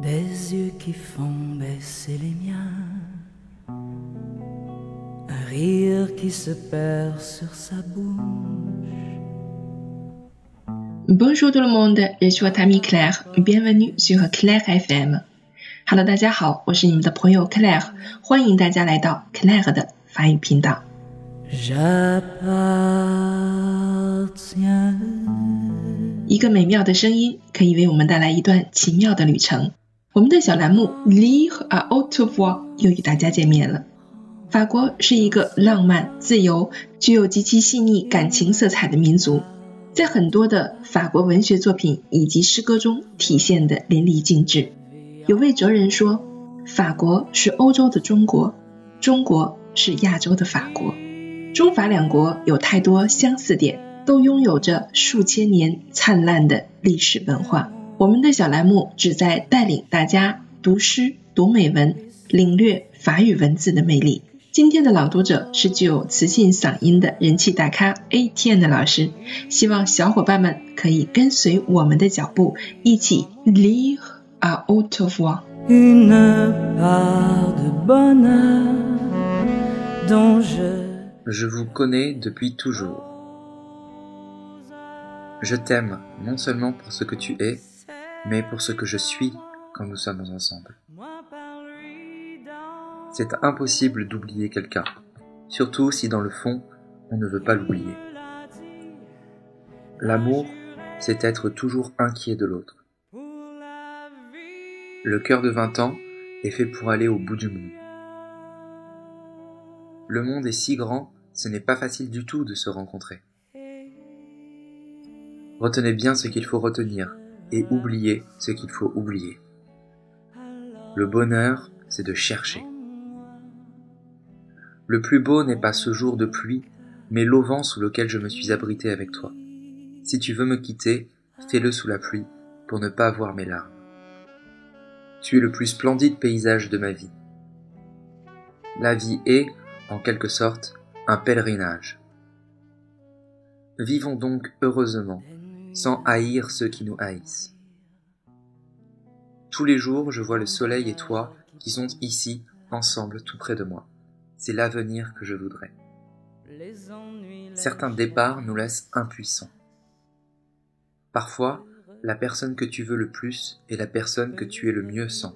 des yeux qui font baisser les miens, un rire qui se perd sur sa bouche. Bonjour tout le monde, je suis votre amie Claire. Bienvenue sur Claire FM. Hello，大家好，我是你们的朋友 Claire，欢迎大家来到 Claire 的法语频道。 J'appartiens. 一个美妙的声音可以为我们带来一段奇妙的旅程。 我们的小栏目 Lire à haute voix 又与大家见面了。法国是一个浪漫、自由、具有极其细腻感情色彩的民族，在很多的法国文学作品以及诗歌中体现的淋漓尽致。有位哲人说，法国是欧洲的中国，中国是亚洲的法国。中法两国有太多相似点，都拥有着数千年灿烂的历史文化。我们的小栏目旨在带领大家读诗、读美文，领略法语文字的魅力。今天的朗读者是具有磁性嗓音的人气大咖 ATN 的老师，希望小伙伴们可以跟随我们的脚步，一起 lire à haute voix。Une part de bonheur dont je Je vous connais depuis toujours. Je t'aime non seulement pour ce que tu es, mais pour ce que je suis quand nous sommes ensemble. C'est impossible d'oublier quelqu'un, surtout si dans le fond, on ne veut pas l'oublier. L'amour, c'est être toujours inquiet de l'autre. Le cœur de 20 ans est fait pour aller au bout du monde. Le monde est si grand, ce n'est pas facile du tout de se rencontrer. Retenez bien ce qu'il faut retenir et oubliez ce qu'il faut oublier. Le bonheur, c'est de chercher. Le plus beau n'est pas ce jour de pluie, mais l'auvent sous lequel je me suis abrité avec toi. Si tu veux me quitter, fais-le sous la pluie pour ne pas voir mes larmes. Tu es le plus splendide paysage de ma vie. La vie est, en quelque sorte, un pèlerinage. Vivons donc heureusement, sans haïr ceux qui nous haïssent. Tous les jours, je vois le soleil et toi qui sont ici, ensemble, tout près de moi. C'est l'avenir que je voudrais. Certains départs nous laissent impuissants. Parfois, la personne que tu veux le plus est la personne que tu es le mieux sans.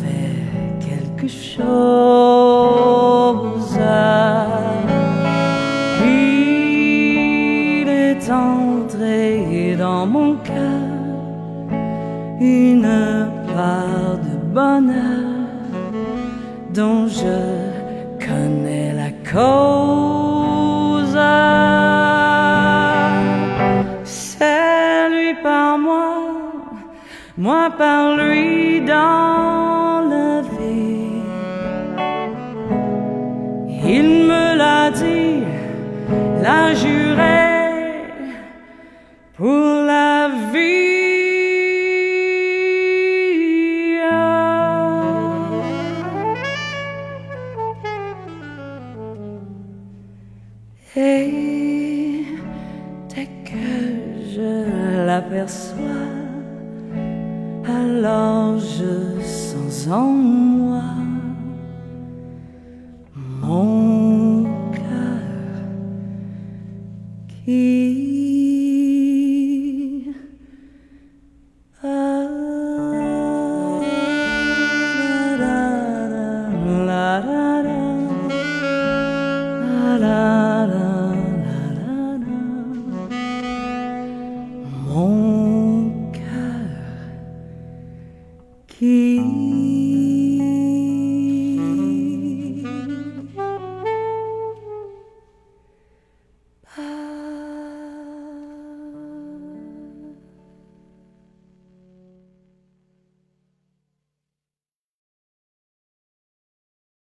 quelque chose. Il est entré dans mon cœur une part de bonheur dont je connais la cause. C'est lui par moi, moi par lui dans pour la vie. Et dès que je l'aperçois, alors je sens en moi mon cœur qui へ。